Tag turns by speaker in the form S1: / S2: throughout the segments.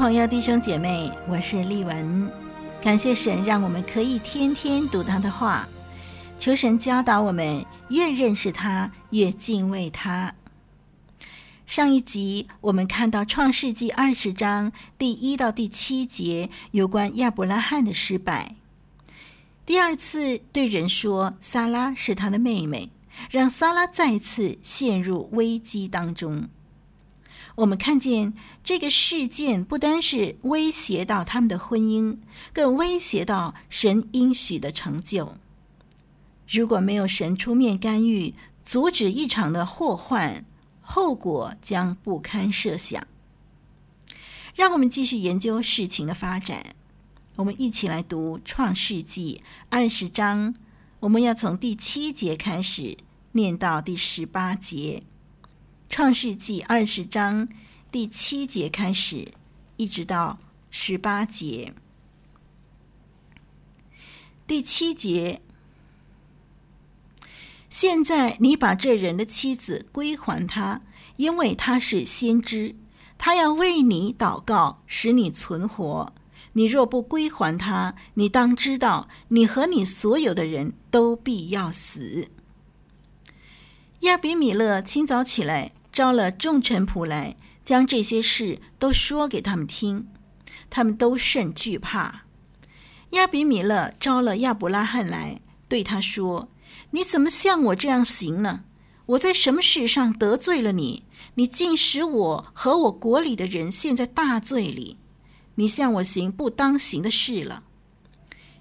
S1: 朋友、弟兄姐妹，我是丽文，感谢神让我们可以天天读他的话，求神教导我们越认识他，越敬畏他。上一集我们看到《创世纪》二十章第一到第七节，有关亚伯拉罕的失败。第二次对人说撒拉是他的妹妹，让撒拉再次陷入危机当中。我们看见这个事件不单是威胁到他们的婚姻，更威胁到神应许的成就。如果没有神出面干预，阻止一场的祸患，后果将不堪设想。让我们继续研究事情的发展。我们一起来读《创世纪》二十章，我们要从第七节开始念到第十八节。《创世纪》二十章第七节开始，一直到十八节。第七节。现在你把这人的妻子归还他，因为他是先知，他要为你祷告，使你存活。你若不归还他，你当知道，你和你所有的人都必要死。亚比米勒清早起来，召了众臣仆来，将这些事都说给他们听，他们都甚惧怕。亚比米勒召了亚伯拉罕来，对他说。你怎么像我这样行呢？我在什么事上得罪了你？你竟使我和我国里的人陷在大罪里。你向我行不当行的事了。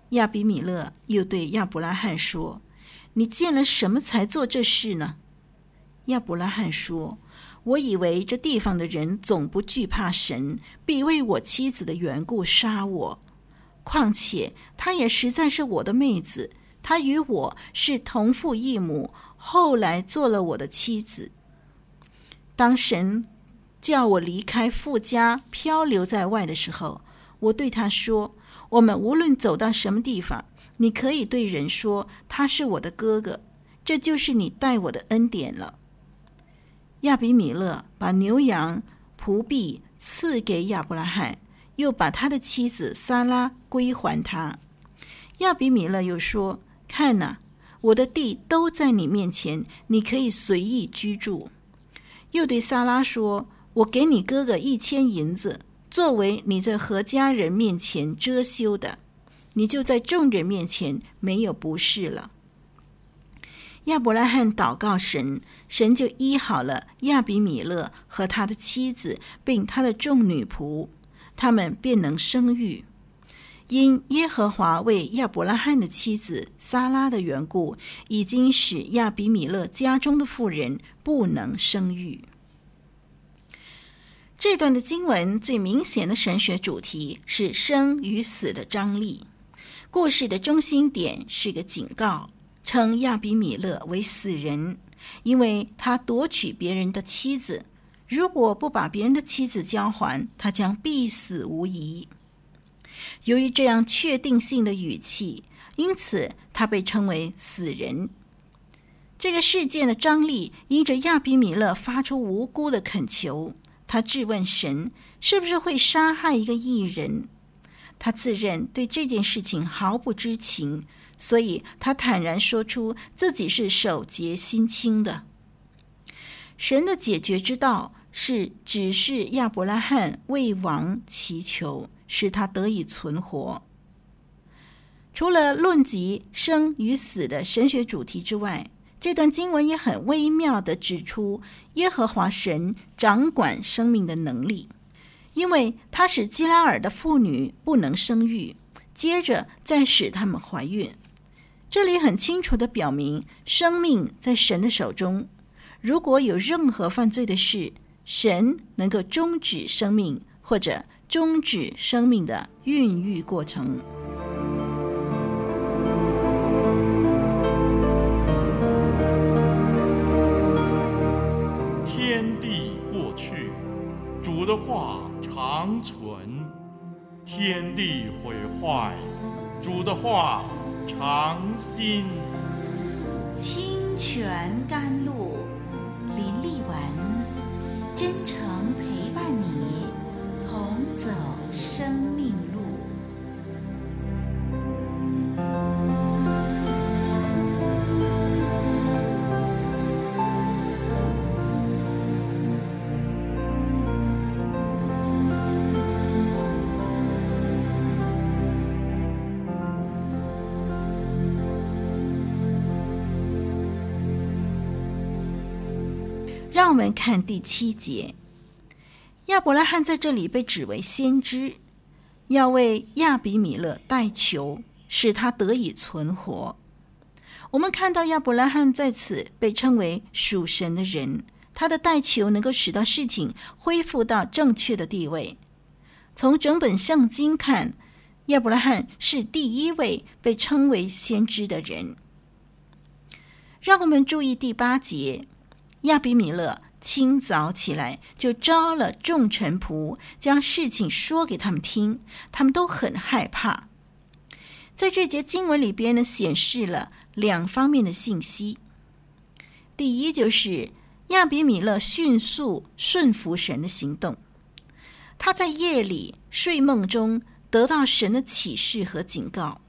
S1: 亚比米勒又对亚伯拉罕说：“你见了什么才做这事呢？”亚伯拉罕说：“我以为这地方的人总不惧怕神，必为我妻子的缘故杀我。况且她也实在是我的妹子。”她与我是同父异母，后来做了我的妻子。当神叫我离开富家，漂流在外的时候，我对他说：“我们无论走到什么地方，你可以对人说他是我的哥哥，这就是你待我的恩典了。”亚比米勒把牛羊仆婢赐给亚伯拉罕，又把他的妻子撒拉归还他。亚比米勒又说。看呐，我的地都在你面前，你可以随意居住。又对撒拉说：“我给你哥哥一千银子，作为你在何家人面前遮羞的，你就在众人面前没有不是了。”亚伯拉罕祷告神，神就医好了亚比米勒和他的妻子，并他的众女仆，他们便能生育。因耶和华为亚伯拉罕的妻子撒拉的缘故，已经使亚比米勒家中的妇人不能生育。这段的经文最明显的神学主题是生与死的张力。故事的中心点是个警告，称亚比米勒为死人，因为他夺取别人的妻子，如果不把别人的妻子交还，他将必死无疑。由于这样确定性的语气，因此他被称为死人。这个事件的张力，因着亚比米勒发出无辜的恳求，他质问神是不是会杀害一个异人。他自认对这件事情毫不知情，所以他坦然说出自己是手洁心清的。神的解决之道是指示亚伯拉罕为王祈求。使他得以存活。除了论及生与死的神学主题之外，这段经文也很微妙地指出耶和华神掌管生命的能力，因为他使基拉尔的妇女不能生育，接着再使她们怀孕。这里很清楚地表明，生命在神的手中。如果有任何犯罪的事，神能够终止生命或者终止生命的孕育过程。
S2: 天地过去，主的话长存；天地毁坏，主的话长新。
S1: 清泉甘露，林立文，真诚陪伴你，同走生命让我们看第七节，亚伯拉罕在这里被指为先知，要为亚比米勒代求，使他得以存活。我们看到亚伯拉罕在此被称为属神的人，他的代求能够使到事情恢复到正确的地位。从整本圣经看，亚伯拉罕是第一位被称为先知的人。让我们注意第八节。亚比米勒清早起来，就召了众臣仆，将事情说给他们听。他们都很害怕。在这节经文里边呢，显示了两方面的信息。第一，就是亚比米勒迅速顺服神的行动。他在夜里睡梦中得到神的启示和警告，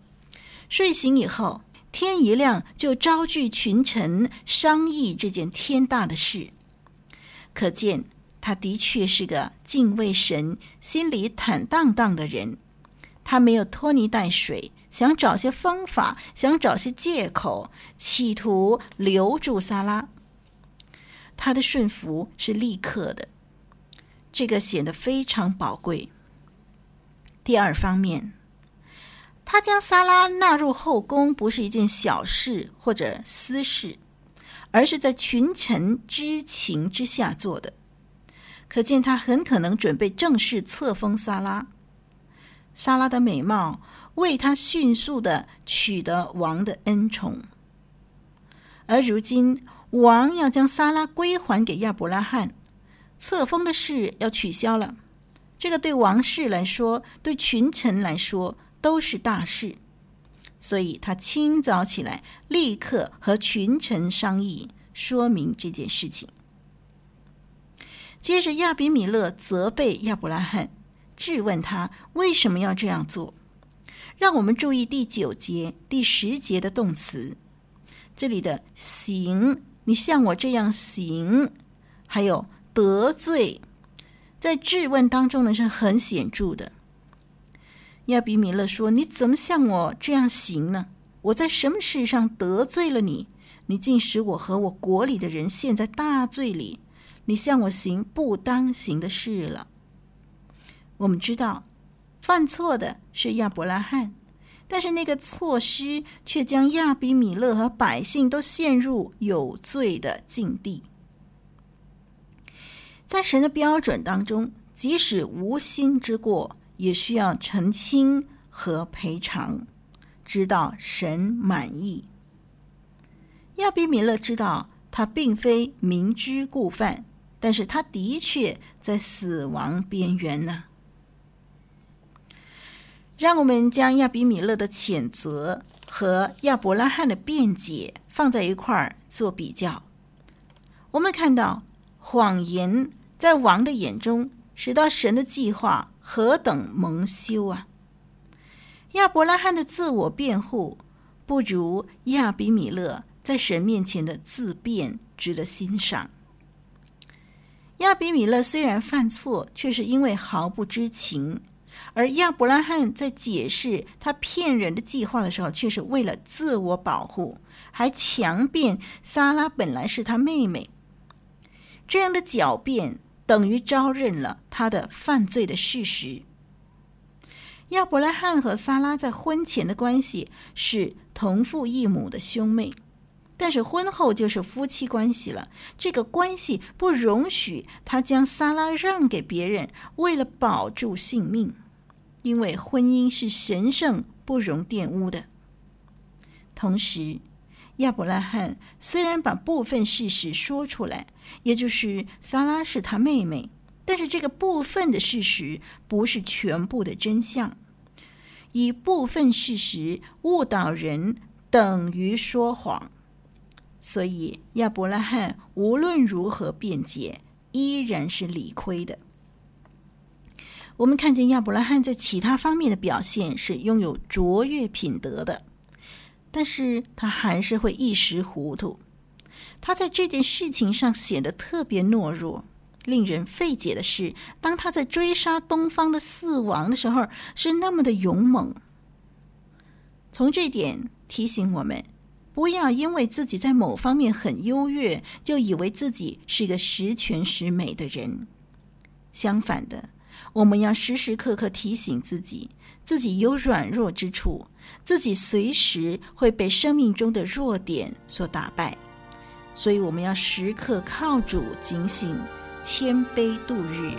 S1: 睡醒以后，天一亮，就召聚群臣商议这件天大的事。可见他的确是个敬畏神、心里坦荡荡的人。他没有拖泥带水，想找些方法，想找些借口，企图留住萨拉。他的顺服是立刻的，这个显得非常宝贵。第二方面。他将萨拉纳入后宫，不是一件小事或者私事，而是在群臣知情之下做的。可见他很可能准备正式册封萨拉。萨拉的美貌为他迅速的取得王的恩宠，而如今王要将萨拉归还给亚伯拉罕，册封的事要取消了。这个对王室来说，对群臣来说。都是大事，所以他清早起来，立刻和群臣商议，说明这件事情。接着，亚比米勒责备亚伯拉罕，质问他为什么要这样做。让我们注意第九节、第十节的动词，这里的“行”，你像我这样行，还有“得罪”，在质问当中呢是很显著的。亚比米勒说：“你怎么像我这样行呢？我在什么事上得罪了你？你竟使我和我国里的人陷在大罪里。你向我行不当行的事了。”我们知道，犯错的是亚伯拉罕，但是那个措施却将亚比米勒和百姓都陷入有罪的境地。在神的标准当中，即使无心之过。也需要澄清和赔偿，直到神满意。亚比米勒知道他并非明知故犯，但是他的确在死亡边缘呢。让我们将亚比米勒的谴责和亚伯拉罕的辩解放在一块儿做比较。我们看到谎言在王的眼中，使到神的计划何等蒙羞啊！亚伯拉罕的自我辩护不如亚比米勒在神面前的自辩值得欣赏。亚比米勒虽然犯错，却是因为毫不知情；而亚伯拉罕在解释他骗人的计划的时候，却是为了自我保护，还强辩撒拉本来是他妹妹。这样的狡辩。等于招认了他的犯罪的事实。亚伯拉罕和撒拉在婚前的关系是同父异母的兄妹，但是婚后就是夫妻关系了。这个关系不容许他将撒拉让给别人，为了保住性命，因为婚姻是神圣、不容玷污的。同时，亚伯拉罕虽然把部分事实说出来，也就是撒拉是他妹妹，但是这个部分的事实不是全部的真相。以部分事实误导人，等于说谎。所以，亚伯拉罕无论如何辩解，依然是理亏的。我们看见亚伯拉罕在其他方面的表现是拥有卓越品德的，但是他还是会一时糊涂。他在这件事情上显得特别懦弱。令人费解的是，当他在追杀东方的四王的时候，是那么的勇猛。从这点提醒我们。不要因为自己在某方面很优越，就以为自己是个十全十美的人。相反的，我们要时时刻刻提醒自己，自己有软弱之处，自己随时会被生命中的弱点所打败。所以，我们要时刻靠主警醒，谦卑度日。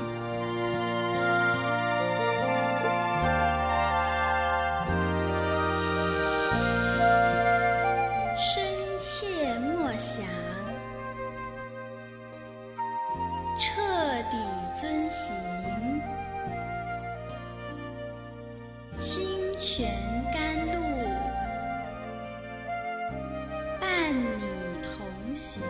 S1: 与你同行。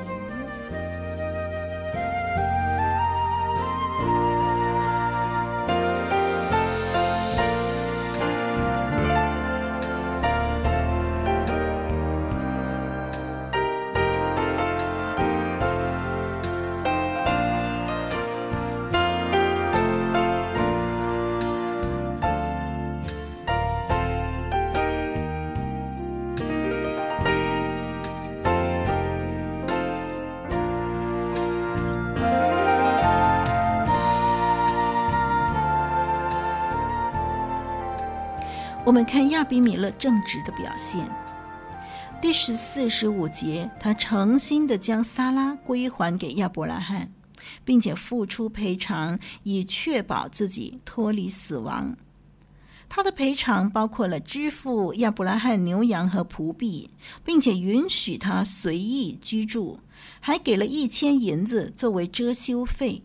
S1: 我们看亚比米勒正直的表现，第十四、十五节，他诚心的将撒拉归还给亚伯拉罕，并且付出赔偿，以确保自己脱离死亡。他的赔偿包括了支付亚伯拉罕牛羊和仆婢，并且允许他随意居住，还给了一千银子作为遮羞费。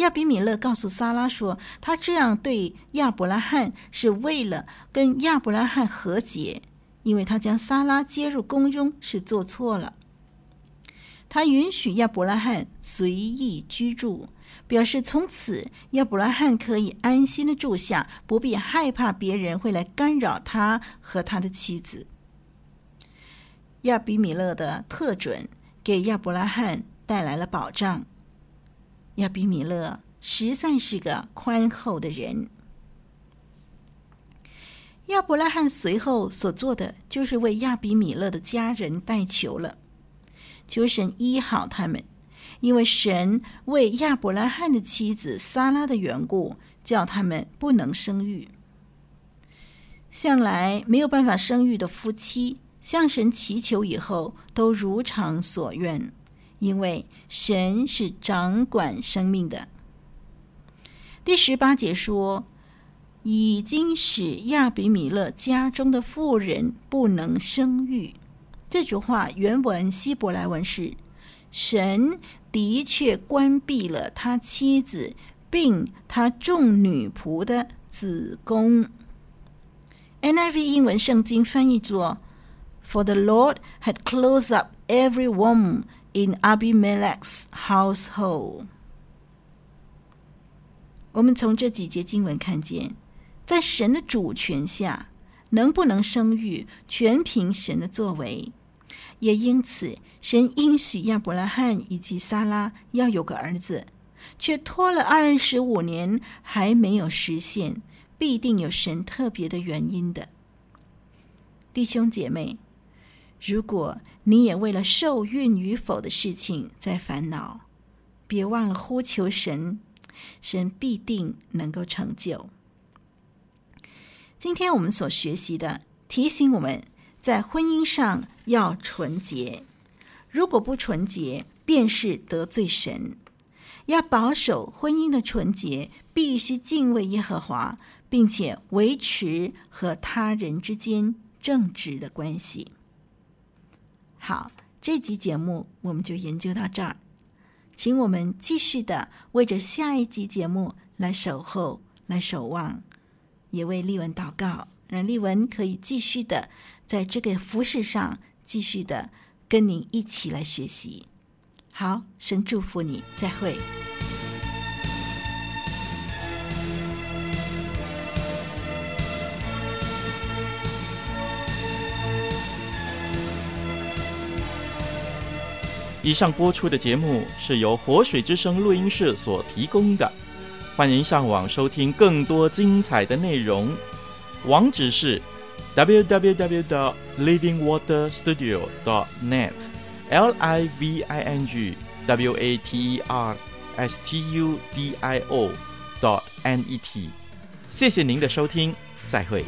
S1: 亚比米勒告诉萨拉说：“他这样对亚伯拉罕是为了跟亚伯拉罕和解，因为他将萨拉接入宫中是做错了。他允许亚伯拉罕随意居住，表示从此亚伯拉罕可以安心的住下，不必害怕别人会来干扰他和他的妻子。亚比米勒的特准给亚伯拉罕带来了保障。”亚比米勒实在是个宽厚的人。亚伯拉罕随后所做的，就是为亚比米勒的家人代求了，求神医好他们，因为神为亚伯拉罕的妻子撒拉的缘故，叫他们不能生育。向来没有办法生育的夫妻，向神祈求以后，都如偿所愿。因为神是掌管生命的。第十八节说，已经使亚比米勒家中的妇人不能生育。这句话原文希伯来文是：神的确关闭了他妻子并他众女仆的子宫。NIV 英文圣经翻译作：For the Lord had closed up every womb。In Abimelech's household，我们从这几节经文看见，在神的主权下，能不能生育，全凭神的作为。也因此，神应许亚伯拉罕以及撒拉要有个儿子，却拖了二十五年还没有实现，必定有神特别的原因的。弟兄姐妹。如果你也为了受孕与否的事情在烦恼，别忘了呼求神，神必定能够成就。今天我们所学习的，提醒我们在婚姻上要纯洁，如果不纯洁，便是得罪神。要保守婚姻的纯洁，必须敬畏耶和华，并且维持和他人之间正直的关系。好，这集节目我们就研究到这儿，请我们继续的为着下一集节目来守候、来守望，也为丽文祷告。让丽文可以继续的在这个服饰上继续的跟您一起来学习。好，神祝福你，再会。
S2: 以上播出的节目是由活水之声录音室所提供的，欢迎上网收听更多精彩的内容。网址是 www.livingwaterstudio.net，l i v i n g w a t e r s t u d i o. dot n e t。谢谢您的收听，再会。